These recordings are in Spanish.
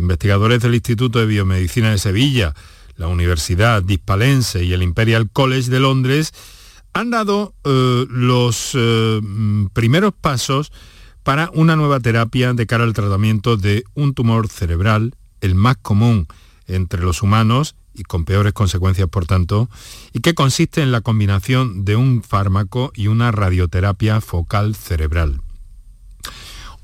Investigadores del Instituto de Biomedicina de Sevilla, la Universidad Dispalense y el Imperial College de Londres han dado eh, los eh, primeros pasos para una nueva terapia de cara al tratamiento de un tumor cerebral, el más común entre los humanos y con peores consecuencias, por tanto, y que consiste en la combinación de un fármaco y una radioterapia focal cerebral.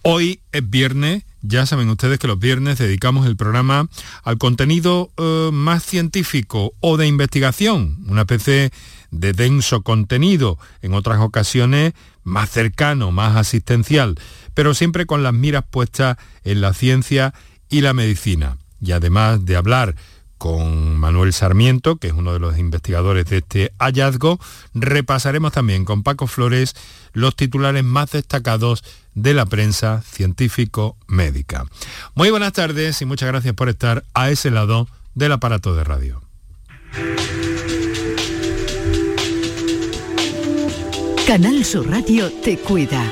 Hoy es viernes, ya saben ustedes que los viernes dedicamos el programa al contenido eh, más científico o de investigación, una especie de denso contenido, en otras ocasiones más cercano, más asistencial, pero siempre con las miras puestas en la ciencia y la medicina. Y además de hablar con Manuel Sarmiento, que es uno de los investigadores de este hallazgo, repasaremos también con Paco Flores los titulares más destacados de la prensa científico-médica. Muy buenas tardes y muchas gracias por estar a ese lado del aparato de radio. Canal Sur Radio te cuida.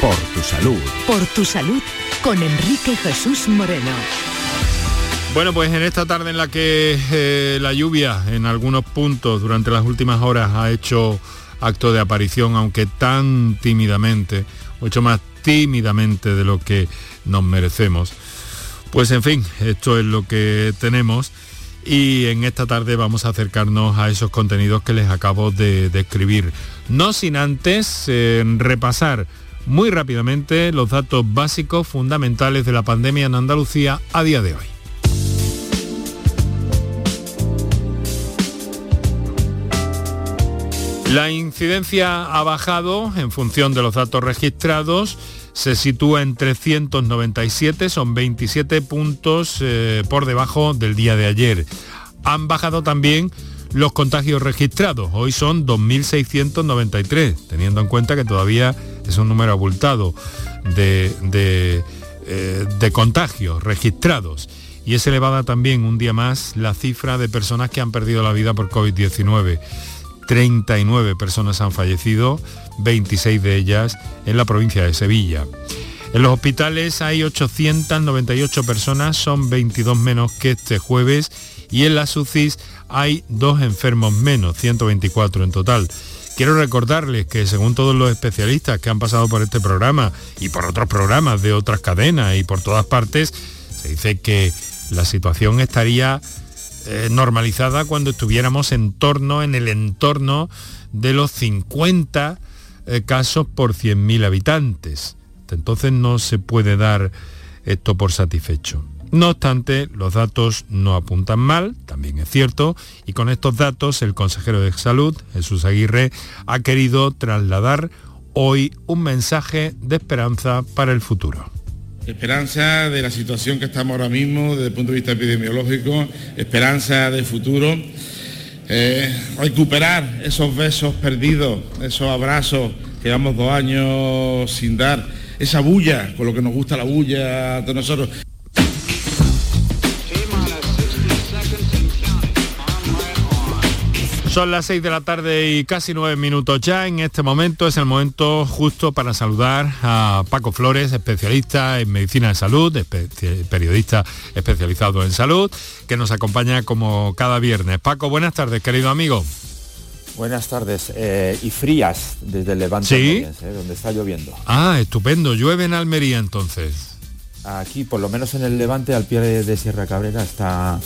Por tu salud. Por tu salud con Enrique Jesús Moreno. Bueno, pues en esta tarde en la que eh, la lluvia en algunos puntos durante las últimas horas ha hecho acto de aparición, aunque tan tímidamente, mucho más tímidamente de lo que nos merecemos. Pues en fin, esto es lo que tenemos y en esta tarde vamos a acercarnos a esos contenidos que les acabo de describir. No sin antes eh, repasar muy rápidamente los datos básicos fundamentales de la pandemia en Andalucía a día de hoy. La incidencia ha bajado en función de los datos registrados, se sitúa en 397, son 27 puntos eh, por debajo del día de ayer. Han bajado también los contagios registrados, hoy son 2.693, teniendo en cuenta que todavía es un número abultado eh, de contagios registrados. Y es elevada también un día más la cifra de personas que han perdido la vida por COVID-19. 39 personas han fallecido, 26 de ellas en la provincia de Sevilla. En los hospitales hay 898 personas, son 22 menos que este jueves y en las UCIs hay dos enfermos menos, 124 en total. Quiero recordarles que según todos los especialistas que han pasado por este programa y por otros programas de otras cadenas y por todas partes, se dice que la situación estaría eh, normalizada cuando estuviéramos en torno, en el entorno de los 50 eh, casos por 100.000 habitantes. Entonces no se puede dar esto por satisfecho. No obstante, los datos no apuntan mal, también es cierto, y con estos datos el consejero de Salud, Jesús Aguirre, ha querido trasladar hoy un mensaje de esperanza para el futuro. Esperanza de la situación que estamos ahora mismo desde el punto de vista epidemiológico, esperanza de futuro, eh, recuperar esos besos perdidos, esos abrazos que llevamos dos años sin dar, esa bulla, con lo que nos gusta la bulla de nosotros. Son las 6 de la tarde y casi 9 minutos ya. En este momento es el momento justo para saludar a Paco Flores, especialista en medicina de salud, periodista especializado en salud, que nos acompaña como cada viernes. Paco, buenas tardes, querido amigo. Buenas tardes. Eh, y frías desde el Levante, ¿Sí? ¿eh? donde está lloviendo. Ah, estupendo. Llueve en Almería entonces. Aquí, por lo menos en el Levante, al pie de, Sierra Cabrera, está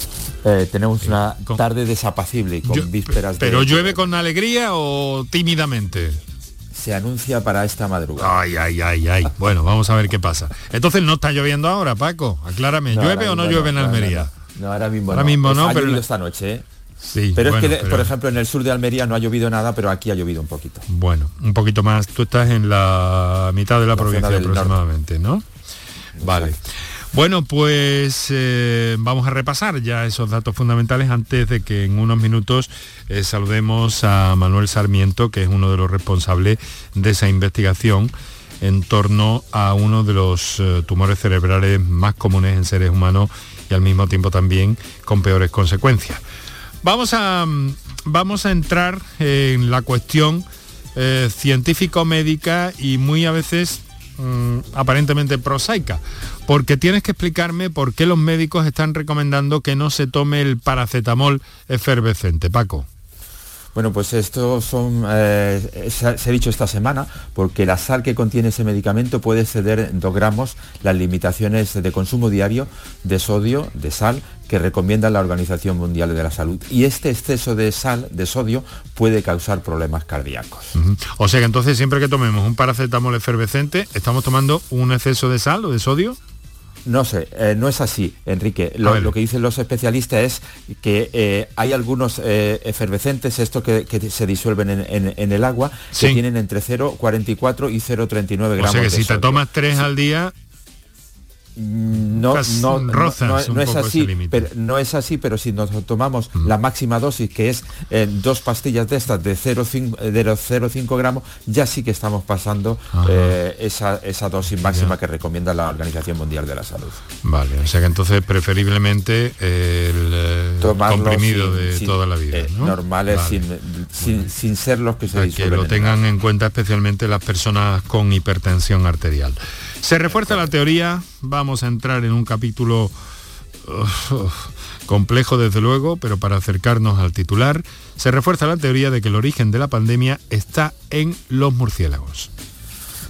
eh, tenemos una tarde desapacible con vísperas ¿Pero llueve con alegría o tímidamente? Se anuncia para esta madrugada. Ay, ay, ay, ay. Bueno, vamos a ver qué pasa. Entonces no está lloviendo ahora, Paco. Aclárame, ¿llueve o no llueve en Almería? No, ahora mismo ahora Mismo no pero esta noche, ¿eh? Sí, pero es que, por ejemplo, en el sur de Almería no ha llovido nada, pero aquí ha llovido un poquito. Bueno, un poquito más. Tú estás en la mitad de la, provincia aproximadamente, ¿no? Vale. Bueno, pues eh, vamos a repasar ya esos datos fundamentales antes de que en unos minutos eh, saludemos a Manuel Sarmiento, que es uno de los responsables de esa investigación en torno a uno de los eh, tumores cerebrales más comunes en seres humanos y al mismo tiempo también con peores consecuencias. Vamos a, mm, vamos a entrar en la cuestión científico-médica y muy a veces Mm, aparentemente prosaica, porque tienes que explicarme por qué los médicos están recomendando que no se tome el paracetamol efervescente. Paco. Bueno, pues esto son, eh, se, ha, dicho esta semana, porque la sal que contiene ese medicamento puede ceder en 2 gramos las limitaciones de consumo diario de sodio, de sal, que recomienda la Organización Mundial de la Salud. Y este exceso de sal, de sodio, puede causar problemas cardíacos. O sea que entonces siempre que tomemos un paracetamol efervescente, ¿estamos tomando un exceso de sal o de sodio? No sé, eh, no es así, Enrique. Lo, que dicen los especialistas es que eh, hay algunos eh, efervescentes, estos que, se disuelven en, el agua, que tienen entre 0,44 y 0,39 gramos. O sea que si te tomas tres al día, no, no, no, es así, pero, no es así, pero si nos tomamos la máxima dosis, que es eh, dos pastillas de estas de 0,5 gramos, ya sí que estamos pasando eh, esa, dosis máxima que recomienda la Organización Mundial de la Salud. Vale, o sea que entonces preferiblemente el eh, comprimido de toda la vida. Normales sin, sin, ser los que se Que lo tengan en cuenta especialmente las personas con hipertensión arterial. Se refuerza la teoría, vamos a entrar en un capítulo complejo desde luego, pero para acercarnos al titular, se refuerza la teoría de que el origen de la pandemia está en los murciélagos.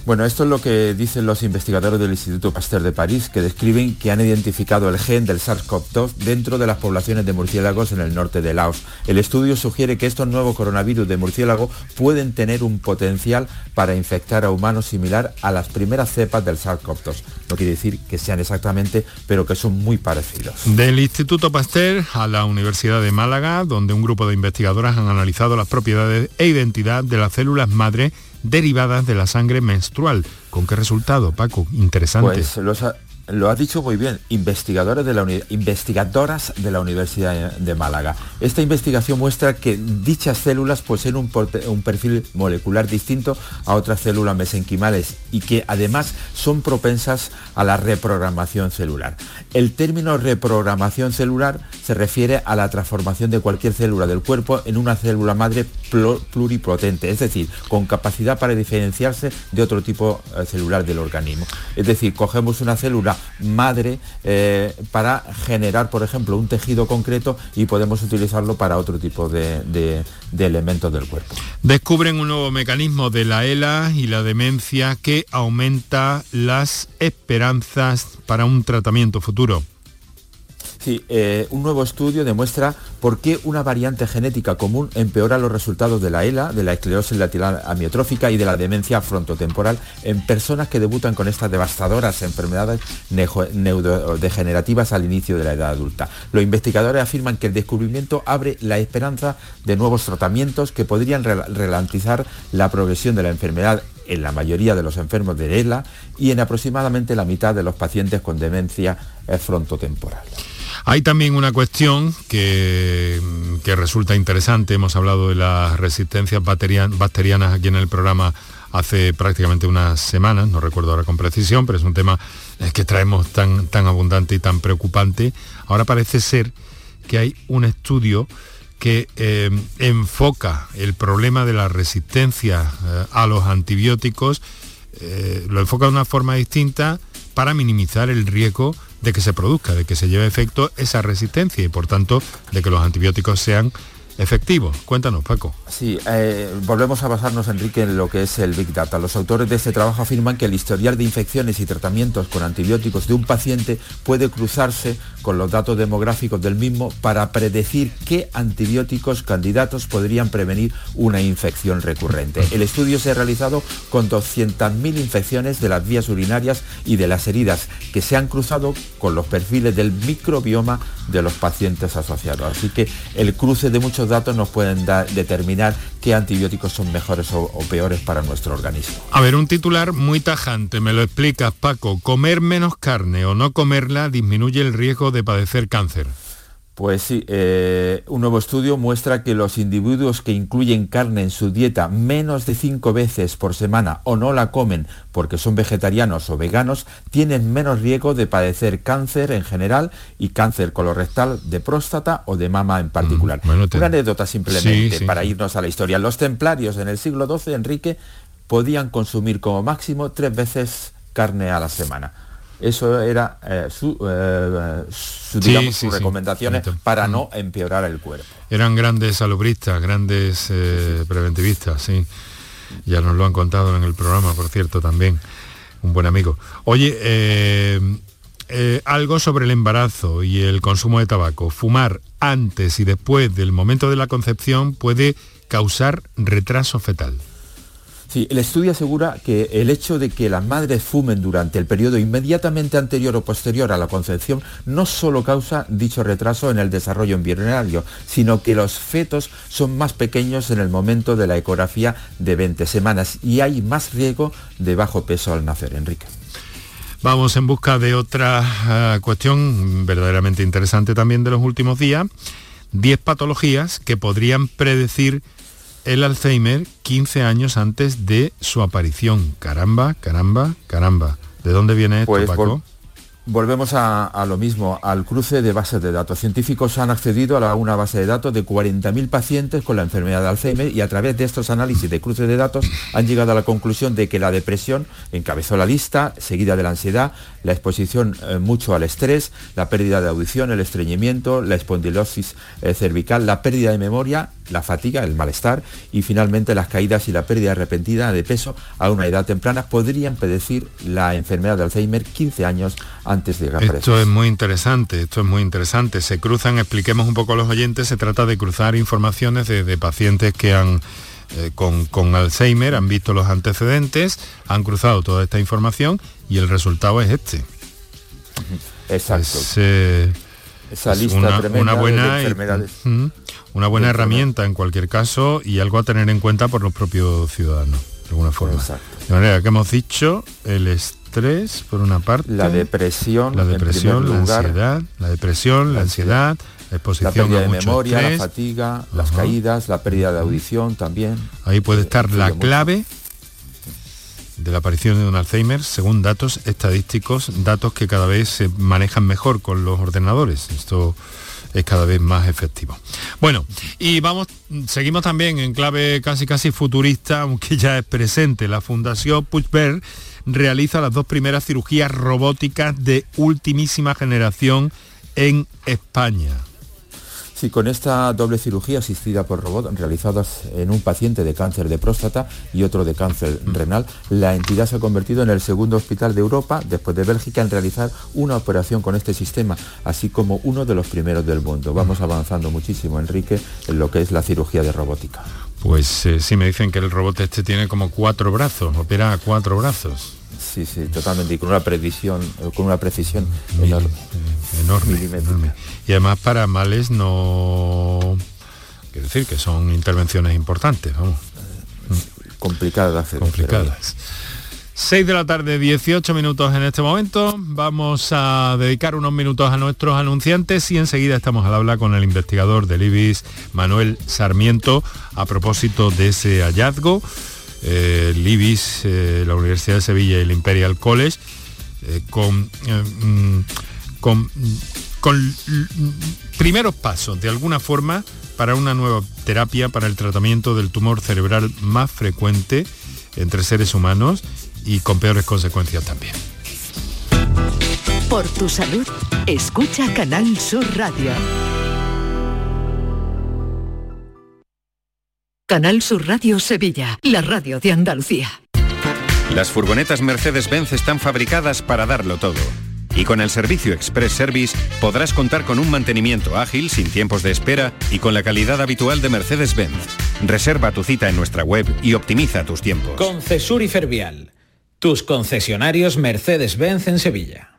Bueno, esto es lo que dicen los investigadores del Instituto Pasteur de París, que describen que han identificado el gen del SARS-CoV-2 dentro de las poblaciones de murciélagos en el norte de Laos. El estudio sugiere que estos nuevos coronavirus de murciélago pueden tener un potencial para infectar a humanos similar a las primeras cepas del SARS-CoV-2. No quiere decir que sean exactamente, pero que son muy parecidos. Del Instituto Pasteur a la Universidad de Málaga, donde un grupo de investigadoras han analizado las propiedades e identidad de las células madre derivadas de la sangre menstrual. ¿Con qué resultado, Paco? Interesante. Pues lo has dicho muy bien, investigadores de la investigadoras de la Universidad de Málaga. Esta investigación muestra que dichas células poseen un, un, perfil molecular distinto a otras células mesenquimales y que además son propensas a la reprogramación celular. El término reprogramación celular se refiere a la transformación de cualquier célula del cuerpo en una célula madre pluripotente, es decir, con capacidad para diferenciarse de otro tipo eh, celular del organismo. Es decir, cogemos una célula madre eh, para generar, por ejemplo, un tejido concreto y podemos utilizarlo para otro tipo de, elementos del cuerpo. Descubren un nuevo mecanismo de la ELA y la demencia que aumenta las esperanzas para un tratamiento futuro. Sí, eh, un nuevo estudio demuestra por qué una variante genética común empeora los resultados de la ELA, de la esclerosis lateral amiotrófica y de la demencia frontotemporal en personas que debutan con estas devastadoras enfermedades neurodegenerativas al inicio de la edad adulta. Los investigadores afirman que el descubrimiento abre la esperanza de nuevos tratamientos que podrían ralentizar la progresión de la enfermedad en la mayoría de los enfermos de ELA y en aproximadamente la mitad de los pacientes con demencia frontotemporal. Hay también una cuestión que, resulta interesante. Hemos hablado de las resistencias bacterianas aquí en el programa hace prácticamente unas semanas, no recuerdo ahora con precisión, pero es un tema eh, que traemos tan, tan abundante y tan preocupante. Ahora parece ser que hay un estudio que eh, enfoca el problema de la resistencia eh, a los antibióticos, lo enfoca de una forma distinta para minimizar el riesgo de que se produzca, de que se lleve efecto esa resistencia y por tanto de que los antibióticos sean efectivo. Cuéntanos, Paco. Sí, eh, volvemos a basarnos, Enrique, en lo que es el Big Data. Los autores de este trabajo afirman que el historial de infecciones y tratamientos con antibióticos de un paciente puede cruzarse con los datos demográficos del mismo para predecir qué antibióticos candidatos podrían prevenir una infección recurrente. El estudio se ha realizado con 200.000 infecciones de las vías urinarias y de las heridas que se han cruzado con los perfiles del microbioma de los pacientes asociados. Así que el cruce de muchos datos nos pueden determinar qué antibióticos son mejores o peores para nuestro organismo. A ver, un titular muy tajante, me lo explicas Paco. Comer menos carne o no comerla disminuye el riesgo de padecer cáncer. Pues sí, eh, un nuevo estudio muestra que los individuos que incluyen carne en su dieta menos de cinco veces por semana o no la comen porque son vegetarianos o veganos, tienen menos riesgo de padecer cáncer en general y cáncer colorectal de próstata o de mama en particular. Mm, Una anécdota simplemente para irnos a la historia. Los templarios en el siglo XII, Enrique, podían consumir como máximo tres veces carne a la semana eso era eh, su, eh, sus recomendaciones para no empeorar el cuerpo. Eran grandes salubristas, grandes eh, preventivistas, sí. Ya nos lo han contado en el programa, por cierto, también. Un buen amigo. Oye, algo sobre el embarazo y el consumo de tabaco. Fumar antes y después del momento de la concepción puede causar retraso fetal. Sí, el estudio asegura que el hecho de que las madres fumen durante el periodo inmediatamente anterior o posterior a la concepción no solo causa dicho retraso en el desarrollo embrionario, sino que los fetos son más pequeños en el momento de la ecografía de 20 semanas y hay más riesgo de bajo peso al nacer, Enrique. Vamos en busca de otra ah, cuestión verdaderamente interesante también de los últimos días. 10 patologías que podrían predecir el Alzheimer 15 años antes de su aparición. Caramba, caramba, caramba. ¿De dónde viene esto, pues Paco? Volvemos a, lo mismo, al cruce de bases de datos. Científicos han accedido a una base de datos de 40.000 pacientes con la enfermedad de Alzheimer y a través de estos análisis de cruce de datos han llegado a la conclusión de que la depresión encabezó la lista, seguida de la ansiedad, la exposición eh, mucho al estrés, la pérdida de audición, el estreñimiento, la espondilosis eh, cervical, la pérdida de memoria, la fatiga, el malestar y finalmente las caídas y la pérdida repentina de peso a una edad temprana podrían predecir la enfermedad de Alzheimer 15 años antes de llegar Esto es muy interesante, esto es muy interesante. Se cruzan, expliquemos un poco a los oyentes, se trata de cruzar informaciones de, pacientes que han eh, con, Alzheimer, han visto los antecedentes, han cruzado toda esta información y el resultado es este. Exacto. Eh, Esa lista una, buena, de enfermedades. una buena herramienta en cualquier caso y algo a tener en cuenta por los propios ciudadanos, de alguna forma. De manera que hemos dicho, el estrés, por una parte. La depresión. La depresión, la ansiedad. La depresión, la ansiedad, la exposición pérdida de memoria, la fatiga, las caídas, la pérdida de audición también. Ahí puede estar la clave de la aparición de un Alzheimer según datos estadísticos, datos que cada vez se manejan mejor con los ordenadores. Esto es cada vez más efectivo. Bueno, y vamos, seguimos también en clave casi casi futurista, aunque ya es presente. La Fundación Puigvert realiza las dos primeras cirugías robóticas de ultimísima generación en España. Sí, con esta doble cirugía asistida por robot realizadas en un paciente de cáncer de próstata y otro de cáncer renal, la entidad se ha convertido en el segundo hospital de Europa, después de Bélgica, en realizar una operación con este sistema, así como uno de los primeros del mundo. Vamos avanzando muchísimo, Enrique, en lo que es la cirugía de robótica. Pues eh, sí, me dicen que el robot este tiene como cuatro brazos, opera a cuatro brazos. Sí, sí, totalmente, y con una precisión, con una precisión enorme. Enorme, Y además para males no... Quiero decir que son intervenciones importantes, vamos. Complicadas de hacer. Complicadas. 6 de la tarde, 18 minutos en este momento. Vamos a dedicar unos minutos a nuestros anunciantes y enseguida estamos al habla con el investigador del IBIS, Manuel Sarmiento, a propósito de ese hallazgo eh, eh, la Universidad de Sevilla y el Imperial College, eh, con, mm, con, con primeros pasos, de alguna forma, para una nueva terapia para el tratamiento del tumor cerebral más frecuente entre seres humanos y con peores consecuencias también. Por tu salud, escucha Canal Sur Radio. Canal Sur Radio Sevilla, la radio de Andalucía. Las furgonetas Mercedes-Benz están fabricadas para darlo todo. Y con el servicio Express Service podrás contar con un mantenimiento ágil, sin tiempos de espera y con la calidad habitual de Mercedes-Benz. Reserva tu cita en nuestra web y optimiza tus tiempos. Con Cesur y Fervial, tus concesionarios Mercedes-Benz en Sevilla.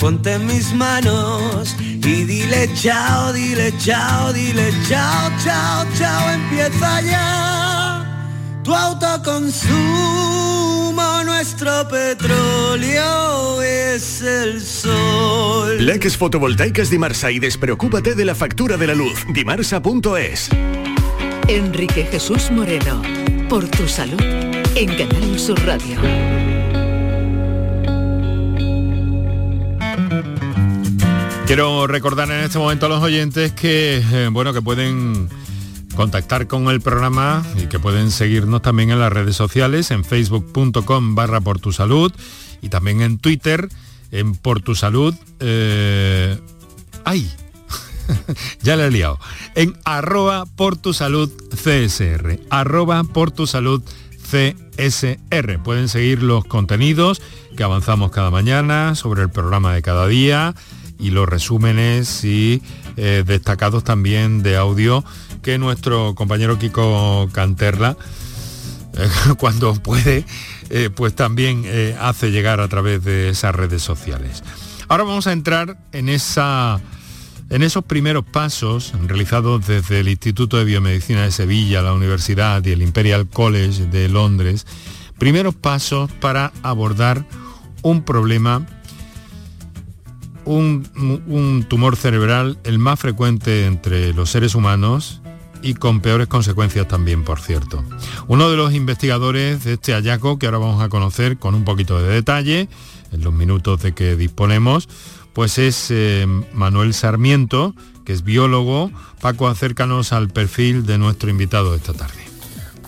ponte en mis manos y dile chao, dile chao, dile chao, chao, chao, empieza ya. Tu autoconsumo, nuestro petróleo es el sol. Leques fotovoltaicas Dimarsa y despreocúpate de la factura de la luz. Dimarsa.es. Enrique Jesús Moreno, por tu salud, en Canal Sur Radio. Quiero recordar en este momento a los oyentes que, eh, bueno, que pueden contactar con el programa y que pueden seguirnos también en las redes sociales, en facebook.com barra por tu salud y también en Twitter, en por tu salud. Eh, ¡Ay! ya le he liado. En arroba por salud CSR. Arroba por tu salud CSR. Pueden seguir los contenidos que avanzamos cada mañana sobre el programa de cada día y los resúmenes y eh, destacados también de audio que nuestro compañero Kiko Canterla, eh, cuando puede, eh, pues también hace llegar a través de esas redes sociales. Ahora vamos a entrar en, esa, en esos primeros pasos realizados desde el Instituto de Biomedicina de Sevilla, la Universidad y el Imperial College de Londres, primeros pasos para abordar un problema un, tumor cerebral el más frecuente entre los seres humanos y con peores consecuencias también, por cierto. Uno de los investigadores de este hallazgo, que ahora vamos a conocer con un poquito de detalle, en los minutos de que disponemos, pues es eh, Manuel Sarmiento, que es biólogo. Paco, acércanos al perfil de nuestro invitado esta tarde.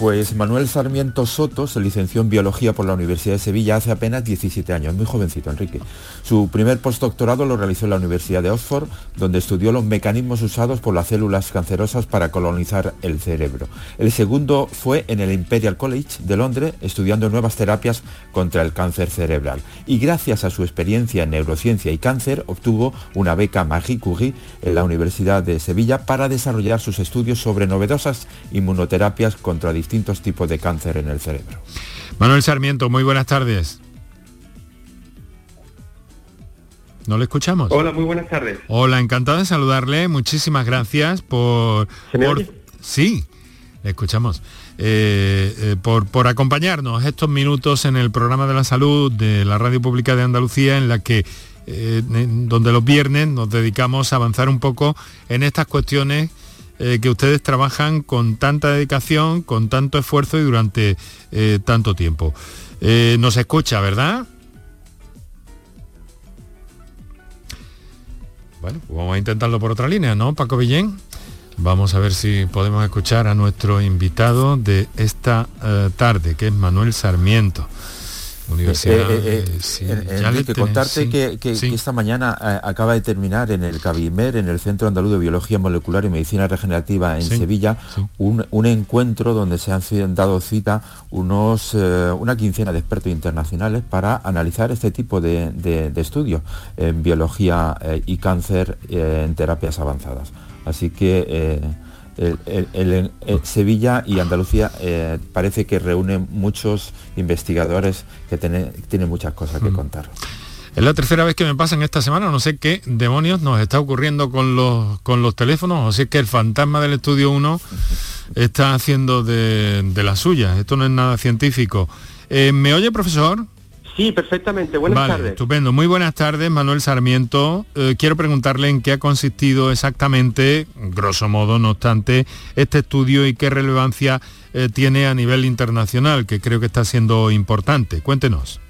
Pues Manuel Sarmiento Soto se licenció en Biología por la Universidad de Sevilla hace apenas 17 años, muy jovencito Enrique. Su primer postdoctorado lo realizó en la Universidad de Oxford, donde estudió los mecanismos usados por las células cancerosas para colonizar el cerebro. El segundo fue en el Imperial College de Londres, estudiando nuevas terapias contra el cáncer cerebral. Y gracias a su experiencia en neurociencia y cáncer, obtuvo una beca Marie Curie en la Universidad de Sevilla para desarrollar sus estudios sobre novedosas inmunoterapias contra distintos distintos tipos de cáncer en el cerebro. Manuel Sarmiento, muy buenas tardes. ¿No le escuchamos? Hola, muy buenas tardes. Hola, encantado de saludarle. Muchísimas gracias por... Sí, le escuchamos. Eh, eh, por, por acompañarnos estos minutos en el programa de la salud de la Radio Pública de Andalucía, en la que eh, donde los viernes nos dedicamos a avanzar un poco en estas cuestiones eh, que ustedes trabajan con tanta dedicación, con tanto esfuerzo y durante eh, tanto tiempo. Eh, nos escucha, ¿verdad? Bueno, pues vamos a intentarlo por otra línea, ¿no, Paco Villén? Vamos a ver si podemos escuchar a nuestro invitado de esta tarde, que es Manuel Sarmiento. Universidad. Eh, eh, eh, contarte que, esta mañana acaba de terminar en el CABIMER, en el Centro Andaluz de Biología Molecular y Medicina Regenerativa en Sevilla, un, encuentro donde se han dado cita unos, una quincena de expertos internacionales para analizar este tipo de, estudios en biología y cáncer en terapias avanzadas. Así que el, Sevilla y Andalucía eh, parece que reúnen muchos investigadores que tienen muchas cosas que mm. contar. Es la tercera vez que me pasa en esta semana, no sé qué demonios nos está ocurriendo con los, con los teléfonos, o si es que el fantasma del estudio 1 está haciendo de, de la suya, esto no es nada científico. Eh, ¿Me oye, profesor? Sí, perfectamente. Buenas tardes. Estupendo. Muy buenas tardes, Manuel Sarmiento. Eh, quiero preguntarle en qué ha consistido exactamente, grosso modo, no obstante, este estudio y qué relevancia eh, tiene a nivel internacional, que creo que está siendo importante. Cuéntenos.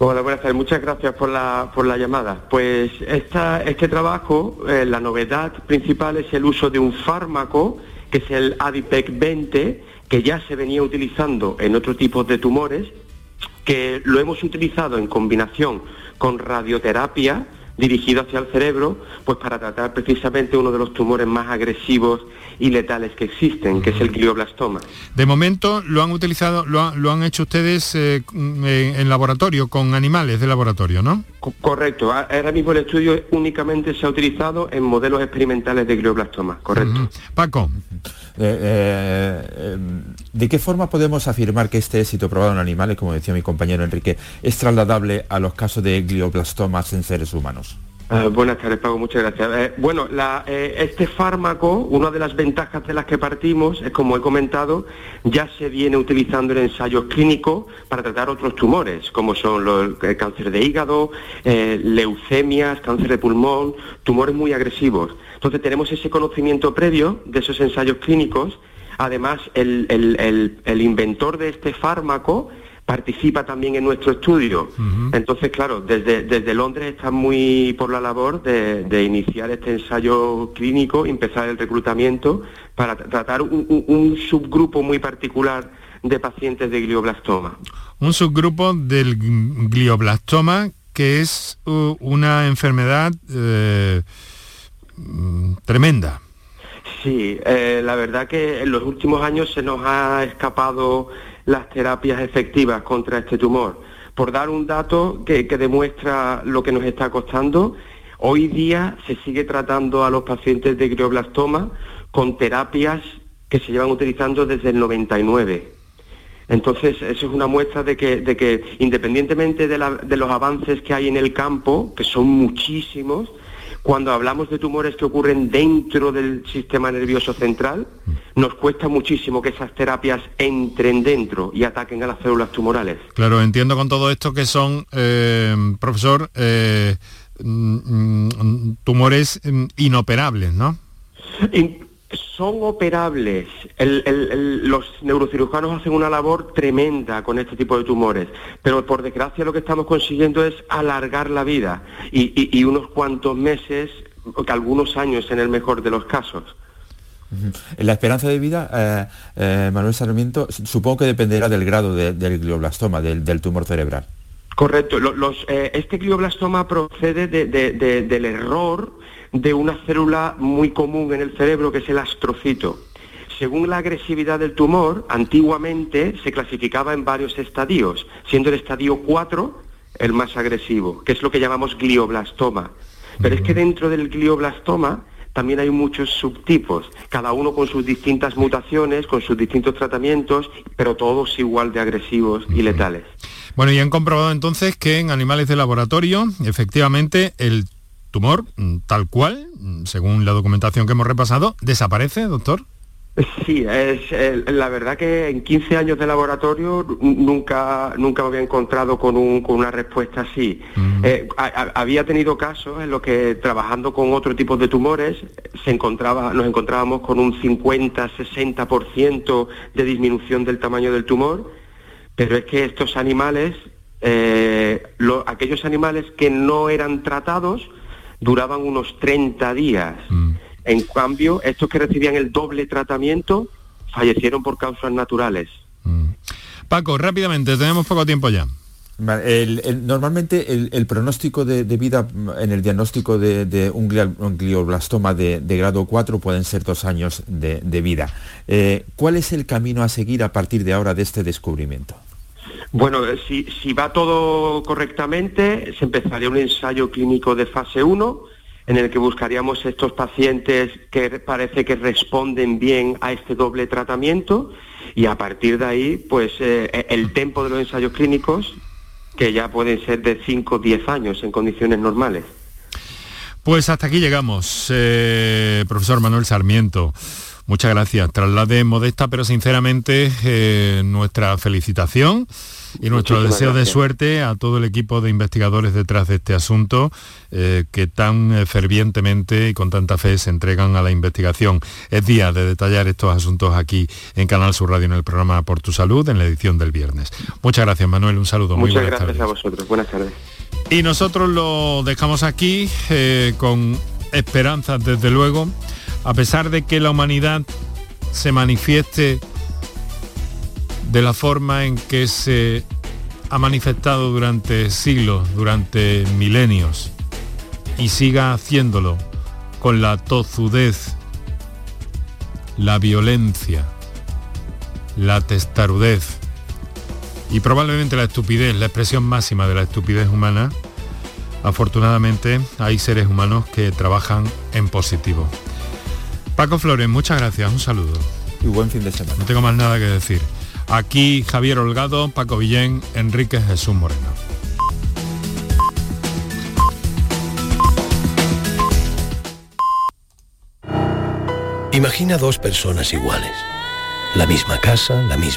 Hola, buenas tardes. Muchas gracias por la, por la llamada. Pues esta, este trabajo, eh, la novedad principal es el uso de un fármaco, que es el Adipec 20, que ya se venía utilizando en otros tipos de tumores, que lo hemos utilizado en combinación con radioterapia dirigido hacia el cerebro, pues para tratar precisamente uno de los tumores más agresivos y letales que existen, que es el glioblastoma. De momento lo han utilizado, lo, lo han hecho ustedes eh, en laboratorio, con animales de laboratorio, ¿no? Correcto. Ahora mismo el estudio únicamente se ha utilizado en modelos experimentales de glioblastoma, correcto. Paco. Eh, eh, ¿De qué forma podemos afirmar que este éxito probado en animales, como decía mi compañero Enrique, es trasladable a los casos de glioblastomas en seres humanos? Eh, buenas tardes, Pago, muchas gracias. Eh, bueno, eh, este fármaco, una de las ventajas de las que partimos es, como he comentado, ya se viene utilizando en ensayos clínicos para tratar otros tumores, como son los, el cáncer de hígado, leucemias, cáncer de pulmón, tumores muy agresivos. Entonces tenemos ese conocimiento previo de esos ensayos clínicos. Además, el inventor de este fármaco participa también en nuestro estudio. Entonces, claro, desde, desde Londres está muy por la labor de, iniciar este ensayo clínico, empezar el reclutamiento para tratar un, subgrupo muy particular de pacientes de glioblastoma. Un subgrupo del glioblastoma que es una enfermedad eh, tremenda. Sí, eh, la verdad que en los últimos años se nos ha escapado las terapias efectivas contra este tumor. Por dar un dato que, demuestra lo que nos está costando, hoy día se sigue tratando a los pacientes de glioblastoma con terapias que se llevan utilizando desde el 99. Entonces, eso es una muestra de que, de que independientemente de, de los avances que hay en el campo, que son muchísimos, cuando hablamos de tumores que ocurren dentro del sistema nervioso central, nos cuesta muchísimo que esas terapias entren dentro y ataquen a las células tumorales. Claro, entiendo con todo esto que son, eh, profesor, eh, mm, mm, tumores mm, inoperables, ¿no? Son operables. los neurocirujanos hacen una labor tremenda con este tipo de tumores, pero por desgracia lo que estamos consiguiendo es alargar la vida y, unos cuantos meses, algunos años en el mejor de los casos. La esperanza de vida, eh, eh, Manuel Sarmiento, supongo que dependerá del grado del glioblastoma, del, tumor cerebral. Correcto. Eh, este glioblastoma procede del error de una célula muy común en el cerebro que es el astrocito. Según la agresividad del tumor, antiguamente se clasificaba en varios estadios, siendo el estadio 4 el más agresivo, que es lo que llamamos glioblastoma. Pero es que dentro del glioblastoma también hay muchos subtipos, cada uno con sus distintas mutaciones, con sus distintos tratamientos, pero todos igual de agresivos y letales. Bueno, y han comprobado entonces que en animales de laboratorio, efectivamente, el tumor, mm, tal cual, mm, según la documentación que hemos repasado, desaparece, doctor. Sí, es, la verdad que en 15 años de laboratorio nunca, nunca me había encontrado con, una respuesta así. Mm. Eh, había tenido casos en los que trabajando con otro tipo de tumores se encontraba, nos encontrábamos con un 50-60% de disminución del tamaño del tumor, pero es que estos animales, eh, aquellos animales que no eran tratados, duraban unos 30 días. Mm. En cambio, estos que recibían el doble tratamiento fallecieron por causas naturales. Mm. Paco, rápidamente, tenemos poco tiempo ya. normalmente el, pronóstico de, vida en el diagnóstico de, un, glioblastoma de, grado 4 pueden ser dos años de, vida. Eh, ¿Cuál es el camino a seguir a partir de ahora de este descubrimiento? Bueno, eh, si, va todo correctamente, se empezaría un ensayo clínico de fase 1 en el que buscaríamos estos pacientes que parece que responden bien a este doble tratamiento y a partir de ahí, pues eh, e, el tiempo de los ensayos clínicos, que ya pueden ser de 5 o 10 años en condiciones normales. Pues hasta aquí llegamos, eh, profesor Manuel Sarmiento. Muchas gracias. Traslade modesta, pero sinceramente, nuestra felicitación Y nuestro deseo de suerte a todo el equipo de investigadores detrás de este asunto, eh, que tan eh, fervientemente y con tanta fe se entregan a la investigación. Es día de detallar estos asuntos aquí en Canal Sur Radio en el programa Por tu Salud, en la edición del viernes. Muchas gracias, Manuel. Un saludo. Muchas gracias a vosotros. Buenas tardes. Y nosotros lo dejamos aquí eh, con esperanzas, desde luego, a pesar de que la humanidad se manifieste de la forma en que se ha manifestado durante siglos, durante milenios, y siga haciéndolo con la tozudez, la violencia, la testarudez y probablemente la estupidez, la expresión máxima de la estupidez humana, afortunadamente hay seres humanos que trabajan en positivo. Paco Flores, muchas gracias, un saludo. Y buen fin de semana. No tengo más nada que decir. Aquí Javier Holgado, Paco Villén, Enrique Jesús Moreno. Imagina dos personas iguales. La misma casa, la misma